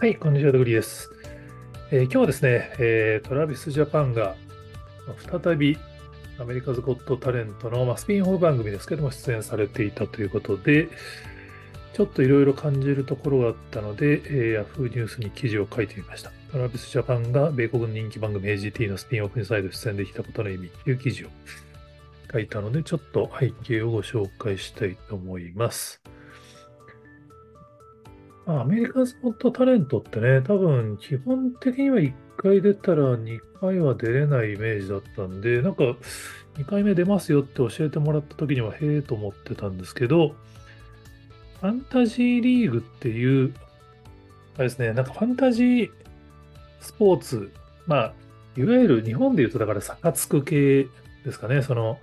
はい、こんにちは、ドグリーです。えー、今日はですね、えー、トラビスジャパンが再びアメリカズ・ゴット・タレントの、まあ、スピンオフ番組ですけども出演されていたということで、ちょっといろいろ感じるところがあったので、えー、Yahoo ニュースに記事を書いてみました。トラビスジャパンが米国の人気番組 AGT のスピンオフに再度出演できたことの意味という記事を書いたので、ちょっと背景をご紹介したいと思います。まあアメリカズ・ゴット・タレントってね、多分基本的には1回出たら2回は出れないイメージだったんで、なんか2回目出ますよって教えてもらった時にはへえと思ってたんですけど、ファンタジーリーグっていう、あれですね、なんかファンタジースポーツ、まあ、いわゆる日本で言うとだからサカツク系ですかね、その、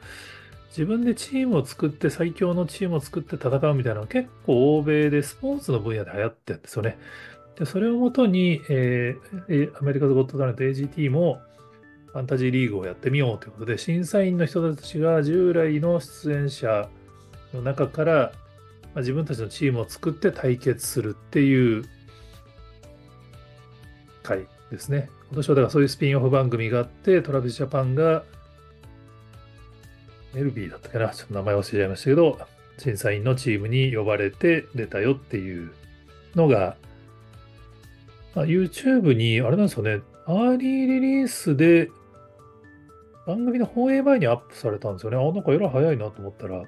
自分でチームを作って最強のチームを作って戦うみたいなのは結構欧米でスポーツの分野で流行ってるんですよね。で、それをもとに、えー、アメリカズ・ゴット・タレント AGT もファンタジーリーグをやってみようということで、審査員の人たちが従来の出演者の中から、ま、自分たちのチームを作って対決するっていう回ですね。今年はだからそういうスピンオフ番組があって、トラビスジャパンがエルビーだったかな、ちょっと名前忘れちゃいましたけど、審査員のチームに呼ばれて出たよっていうのが、まあ、YouTube に、あれなんですよね、 early release で番組の放映前にアップされたんですよね。あ、なんかえらい早いなと思ったら、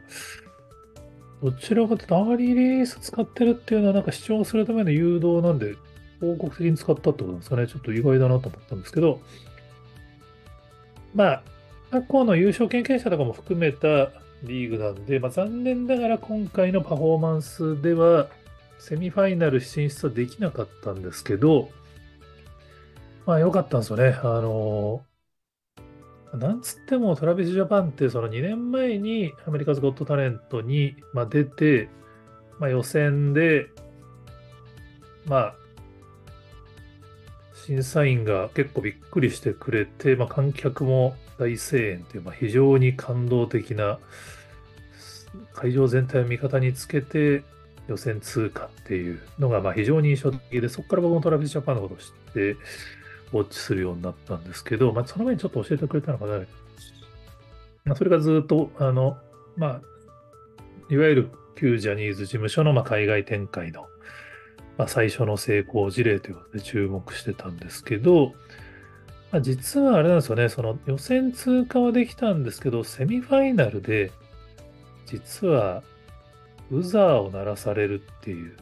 どちらかというと、 early release 使ってるっていうのは、なんか視聴するための誘導なんで、報告的に使ったってことなんですかね。ちょっと意外だなと思ったんですけど、まあ、過去の優勝経験者とかも含めたリーグなんで、まあ、残念ながら今回のパフォーマンスでは、セミファイナル進出はできなかったんですけど、まあ良かったんですよね。あの、なんつってもトラビスジャパンってその2年前にアメリカズ・ゴット・タレントに、出て、まあ、予選で、まあ、審査員が結構びっくりしてくれて、まあ、観客も大声援という、まあ、非常に感動的な会場全体を味方につけて予選通過っていうのがまあ非常に印象的で、そこから僕もトラビスジャパンのことを知って、ウォッチするようになったんですけど、まあ、その前にちょっと教えてくれたのかな。まあ、それがずっと、あの、まあ、いわゆる旧ジャニーズ事務所のまあ海外展開の、まあ、最初の成功事例ということで注目してたんですけど、まあ、実はあれなんですよね、その予選通過はできたんですけど、セミファイナルで、実は、ブザーを鳴らされるっていう、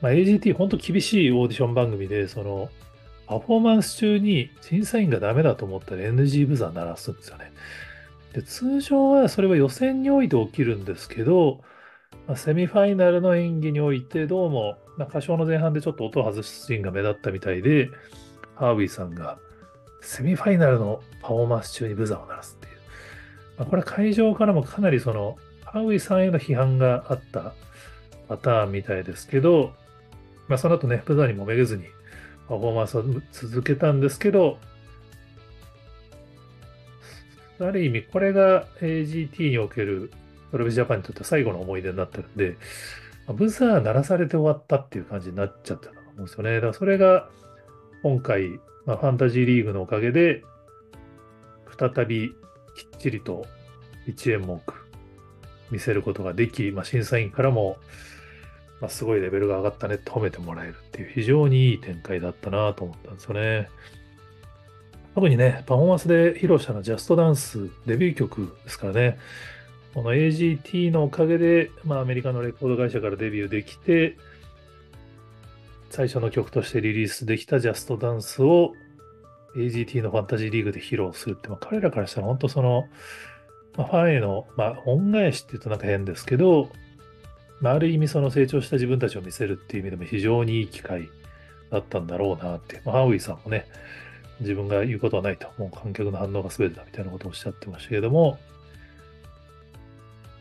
まあ、AGT、本当厳しいオーディション番組で、その、パフォーマンス中に審査員がダメだと思ったら NG ブザー鳴らすんですよね。で通常はそれは予選において起きるんですけど、まあ、セミファイナルの演技においてどうも、まあ、歌唱の前半でちょっと音を外すシーンが目立ったみたいで、ハーウィーさんがセミファイナルのパフォーマンス中にブザーを鳴らすっていう。まあ、これは会場からもかなりその、ハウイさんへの批判があったパターンみたいですけど、まあ、その後ね、ブザーにもめげずにパフォーマンスを続けたんですけど、ある意味、これが AGT におけるトラビジャパンにとって最後の思い出になってるんで、ブザー鳴らされて終わったっていう感じになっちゃったと思うんですよね。だからそれが今回、まあ、ファンタジーリーグのおかげで、再びきっちりと一演目見せることができ、まあ、審査員からも、まあ、すごいレベルが上がったねって褒めてもらえるっていう非常にいい展開だったなと思ったんですよね。特にね、パフォーマンスで披露したのはジャストダンスデビュー曲ですからね。この AGT のおかげで、まあ、アメリカのレコード会社からデビューできて、最初の曲としてリリースできたジャストダンスを AGT のファンタジーリーグで披露するって、まあ、彼らからしたら本当その、まあ、ファンへの、まあ、恩返しって言うとなんか変ですけど、まあ、ある意味その成長した自分たちを見せるっていう意味でも非常にいい機会だったんだろうなって、まあ、ハウイさんもね、自分が言うことはないと、もう観客の反応が全てだみたいなことをおっしゃってましたけども、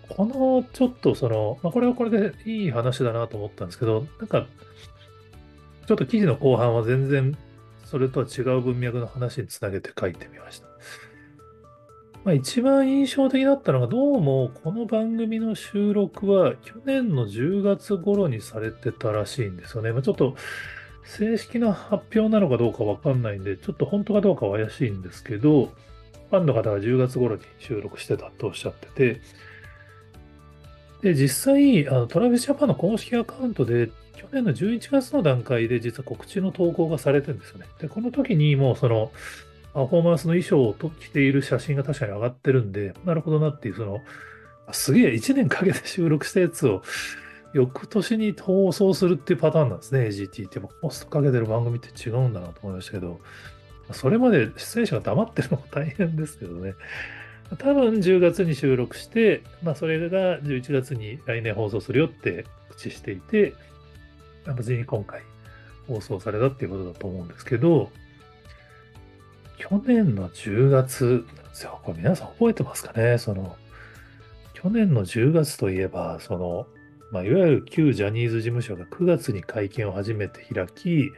このちょっとその、まあ、これはこれでいい話だなと思ったんですけど、なんかちょっと記事の後半は全然それとは違う文脈の話につなげて書いてみました。まあ、一番印象的だったのが、どうもこの番組の収録は去年の10月頃にされてたらしいんですよね。まあ、ちょっと正式な発表なのかどうかわかんないんで、ちょっと本当かどうかは怪しいんですけど、ファンの方が10月頃に収録してたとおっしゃってて、で、実際、あのトラビスジャパンの公式アカウントで、去年の11月の段階で実は告知の投稿がされてるんですよね。で、この時にもうその、パフォーマンスの衣装を着ている写真が確かに上がってるんで、なるほどなっていう、その、すげえ1年かけて収録したやつを翌年に放送するっていうパターンなんですね、AGT って。コストかけてる番組って違うんだなと思いましたけど、それまで出演者が黙ってるのも大変ですけどね。多分10月に収録して、まあ、それが11月に来年放送するよって口していて、無事に今回放送されたっていうことだと思うんですけど、去年の10月なんですよ。これ皆さん覚えてますかね？その、去年の10月といえば、その、まあ、いわゆる旧ジャニーズ事務所が9月に会見を初めて開き、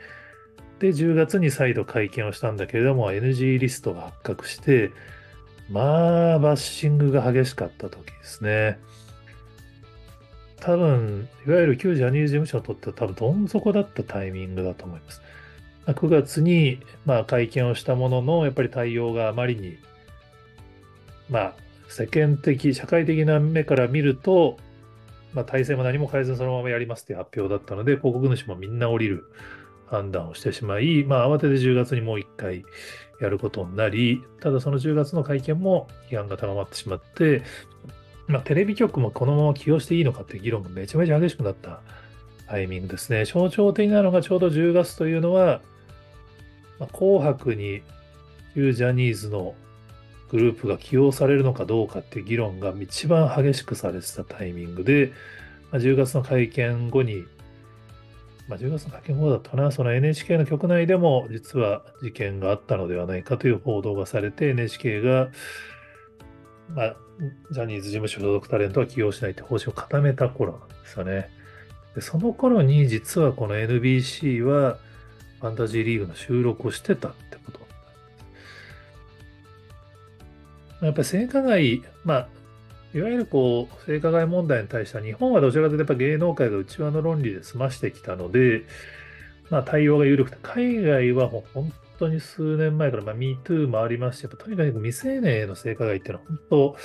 で、10月に再度会見をしたんだけれども、NG リストが発覚して、まあ、バッシングが激しかった時ですね。多分、いわゆる旧ジャニーズ事務所にとっては多分どん底だったタイミングだと思います。9月に、まあ、会見をしたものの、やっぱり対応があまりに、まあ、世間的、社会的な目から見ると、まあ、体制も何も変えずそのままやりますっていう発表だったので、広告主もみんな降りる判断をしてしまい、まあ、慌てて10月にもう1回やることになり、ただその10月の会見も批判が高まってしまって、まあ、テレビ局もこのまま起用していいのかっていう議論がめちゃめちゃ激しくなったタイミングですね。象徴的なのがちょうど10月というのは、まあ、紅白に旧ジャニーズのグループが起用されるのかどうかっていう議論が一番激しくされてたタイミングで、まあ、10月の会見後に、まあ、10月の会見後だったな、その NHK の局内でも実は事件があったのではないかという報道がされて、NHK が、まあ、ジャニーズ事務所所属タレントは起用しないって方針を固めた頃なんですよね。でその頃に実はこの NBC はファンタジーリーグの収録をしてたってことやっぱり性加害、まあ、いわゆるこう、性加害問題に対しては、日本はどちらかというとやっぱ芸能界が内輪の論理で済ましてきたので、まあ、対応が緩くて、海外はもう本当に数年前から、まあ、MeToo もありますし、やっぱとにかく未成年への性加害っていうのは本当、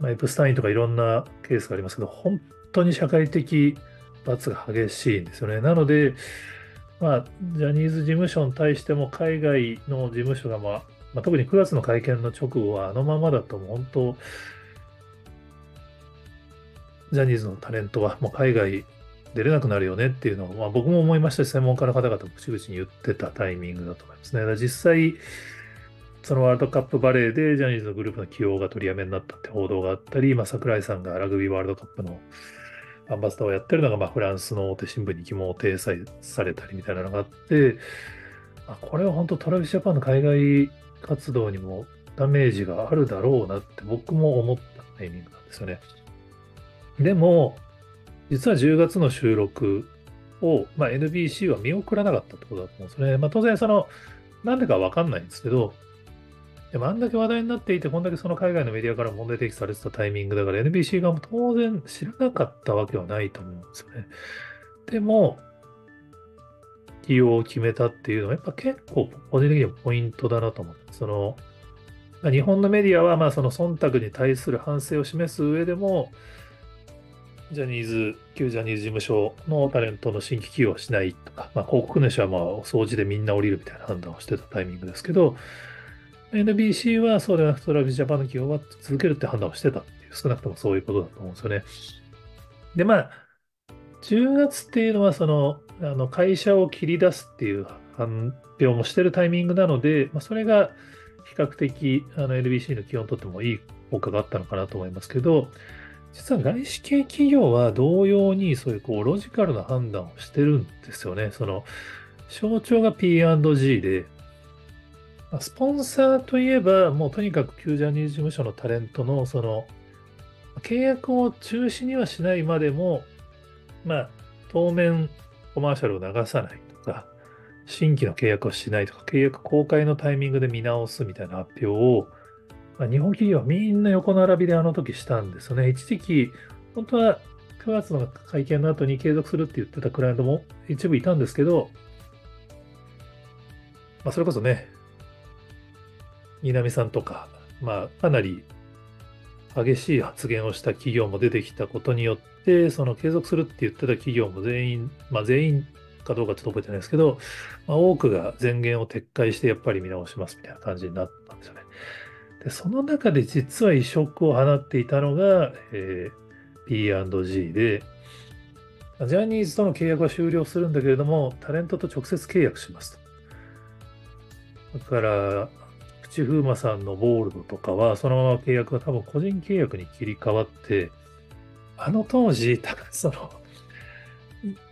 まあ、エプスタインとかいろんなケースがありますけど、本当に社会的罰が激しいんですよね。なので、まあ、ジャニーズ事務所に対しても海外の事務所が、まあ、まあ、特に9月の会見の直後はあのままだと本当、ジャニーズのタレントはもう海外出れなくなるよねっていうのを、まあ、僕も思いましたし、専門家の方々も口々に言ってたタイミングだと思いますね。実際、そのワールドカップバレーでジャニーズのグループの起用が取りやめになったって報道があったり、まあ、桜井さんがラグビーワールドカップのアンバサダーをやってるのが、まあ、フランスの大手新聞に疑問を呈載されたりみたいなのがあって、あ、これは本当トラビスジャパンの海外活動にもダメージがあるだろうなって僕も思ったタイミングなんですよね。でも、実は10月の収録を、まあ、NBC は見送らなかったってことだと思うんですね。まあ、当然、その、なんでかわかんないんですけど、でもあんだけ話題になっていて、こんだけその海外のメディアから問題提起されてたタイミングだから、NBC 側も当然知らなかったわけはないと思うんですよね。でも、起用を決めたっていうのは、やっぱ結構個人的にはポイントだなと思って、その、日本のメディアは、まあ、その忖度に対する反省を示す上でも、ジャニーズ、旧ジャニーズ事務所のタレントの新規起用はしないとか、まあ、広告主はまあお掃除でみんな降りるみたいな判断をしてたタイミングですけど、NBC はそうではなくトラビジャパンの起用は続けるって判断をしてたっていう、少なくともそういうことだと思うんですよね。で、まあ、10月っていうのは、その、あの会社を切り出すっていう発表もしてるタイミングなので、まあ、それが比較的あの NBC の基本にとってもいい効果があったのかなと思いますけど、実は外資系企業は同様にそういうこうロジカルな判断をしてるんですよね。その象徴が P&G で、スポンサーといえば、もうとにかく旧ジャニーズ事務所のタレントのその契約を中止にはしないまでも、まあ、当面コマーシャルを流さないとか、新規の契約をしないとか、契約公開のタイミングで見直すみたいな発表を、日本企業はみんな横並びであの時したんですね。一時期、本当は9月の会見の後に継続するって言ってたクライアントも一部いたんですけど、まあ、それこそね、南さんとか、まあ、かなり激しい発言をした企業も出てきたことによって、その継続するって言ってた企業も全員、まあ、全員かどうかちょっと覚えてないですけど、まあ、多くが前言を撤回してやっぱり見直しますみたいな感じになったんで。その中で実は移植を放っていたのが、えー、P&G で、ジャニーズとの契約は終了するんだけれども、タレントと直接契約しますと。だから、口風磨さんのボールドとかは、そのまま契約が多分個人契約に切り替わって、あの当時、多分その、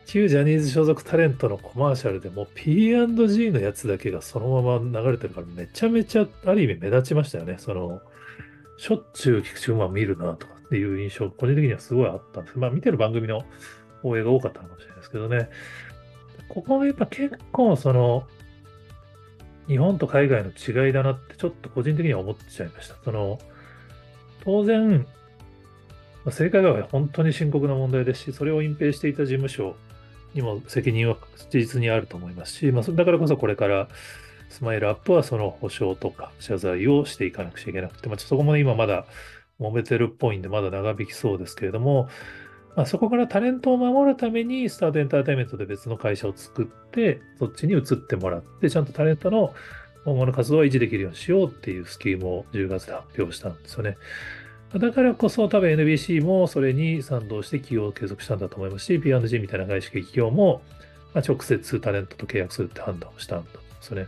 旧ジャニーズ所属タレントのコマーシャルでも P&G のやつだけがそのまま流れてるからめちゃめちゃある意味目立ちましたよね。その、しょっちゅう菊池馬見るなとかっていう印象、個人的にはすごいあったんです。まあ見てる番組の放映が多かったのかもしれないですけどね。ここがやっぱ結構その、日本と海外の違いだなってちょっと個人的には思っちゃいました。その、当然、正解は本当に深刻な問題ですし、それを隠蔽していた事務所にも責任は事実にあると思いますし、まあ、だからこそこれからスマイルアップはその保証とか謝罪をしていかなくちゃいけなくて、まあ、そこも、今まだ揉めてるっぽいんで、まだ長引きそうですけれども、まあ、そこからタレントを守るために、スタートエンターテインメントで別の会社を作って、そっちに移ってもらって、ちゃんとタレントの今後の活動を維持できるようにしようっていうスキームを10月で発表したんですよね。だからこそ多分 NBC もそれに賛同して起用を継続したんだと思いますし、P&G みたいな外資系企業も、ま直接タレントと契約するって判断をしたんだと思うんですね。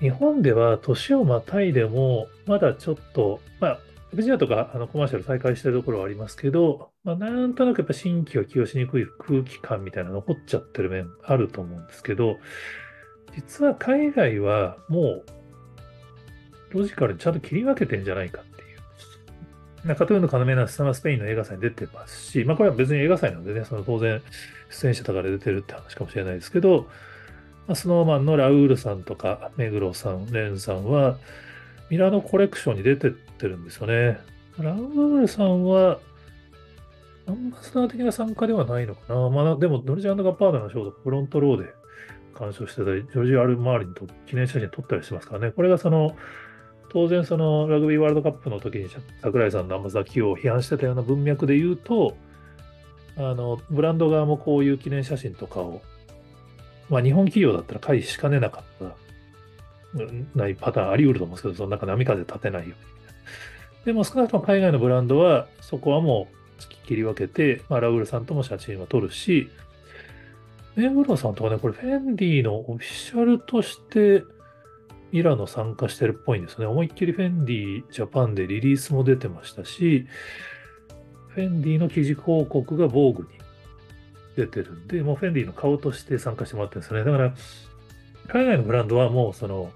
日本では年をまたいでも、まだちょっと、まあ、フジアとかあのコマーシャル再開してるところはありますけど、まあ、なんとなくやっぱ新規は起用しにくい空気感みたいな残っちゃってる面あると思うんですけど、実は海外はもうロジカルにちゃんと切り分けてんじゃないか中トゥーンの要なスタマスペインの映画祭に出てますし、まあこれは別に映画祭なんでね、その当然出演者とかで出てるって話かもしれないですけど、まあ、スノーマンのラウールさんとか、目黒さん、レンさんは、ミラノコレクションに出てってるんですよね。ラウールさんは、アンバサダー的な参加ではないのかな。まあ、でも、ドルジャンガッパーダのショーとフロントローで鑑賞してたり、ジョージ・アル・マーリンと記念写真撮ったりしてますからね。これがその、当然そのラグビーワールドカップの時に櫻井さんの甘崎を批判してたような文脈で言うと、あの、ブランド側もこういう記念写真とかを、まあ日本企業だったら回避しかねなかったないパターンあり得ると思うんですけど、その中波風立てないように。でも少なくとも海外のブランドはそこはもう切り分けて、まあ、ラウールさんとも写真は撮るし、目黒さんとかね、これフェンディのオフィシャルとしてミラノ参加してるっぽいんですね。思いっきりフェンディジャパンでリリースも出てましたし、フェンディの記事広告が防具に出てるんで、もうフェンディの顔として参加してもらってるんですよね。だから、海外のブランドはもうその、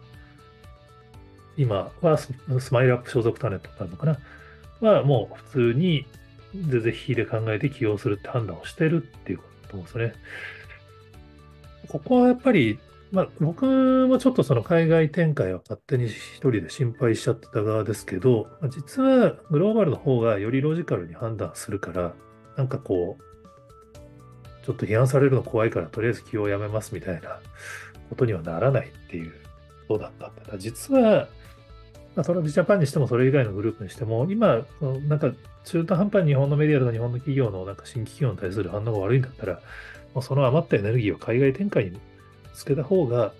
今はスマイルアップ所属タレントなのかな？はもう普通に全然引で考えて起用するって判断をしてるっていうことだと思うんですね。ここはやっぱりまあ、僕もちょっとその海外展開は勝手に一人で心配しちゃってた側ですけど、実はグローバルの方がよりロジカルに判断するから、なんかこう、ちょっと批判されるの怖いから、とりあえず起用をやめますみたいなことにはならないっていうことだったんだ。実は、まあ、トラビジャパンにしてもそれ以外のグループにしても、今、なんか中途半端に日本のメディアとか日本の企業のなんか新規企業に対する反応が悪いんだったら、もうその余ったエネルギーを海外展開につけた方が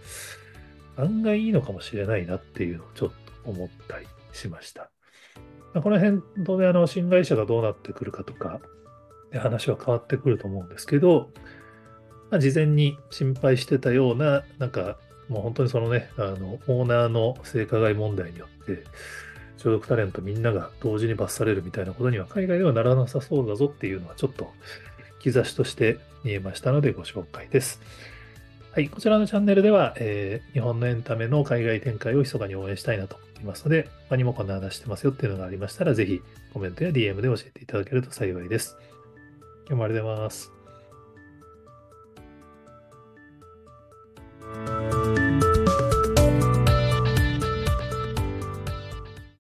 案外いいのかもしれないなっていうのをちょっと思ったりしました。この辺、当然あの新会社がどうなってくるかとか、話は変わってくると思うんですけど、まあ、事前に心配してたような、なんかもう本当にそのね、あのオーナーの性加害問題によって、所属タレントみんなが同時に罰されるみたいなことには海外ではならなさそうだぞっていうのはちょっと兆しとして見えましたのでご紹介です。はい、こちらのチャンネルでは、えー、日本のエンタメの海外展開を密かに応援したいなと思いますので、他にもこんな話してますよっていうのがありましたら、ぜひコメントや DM で教えていただけると幸いです。今日もありがとうございます。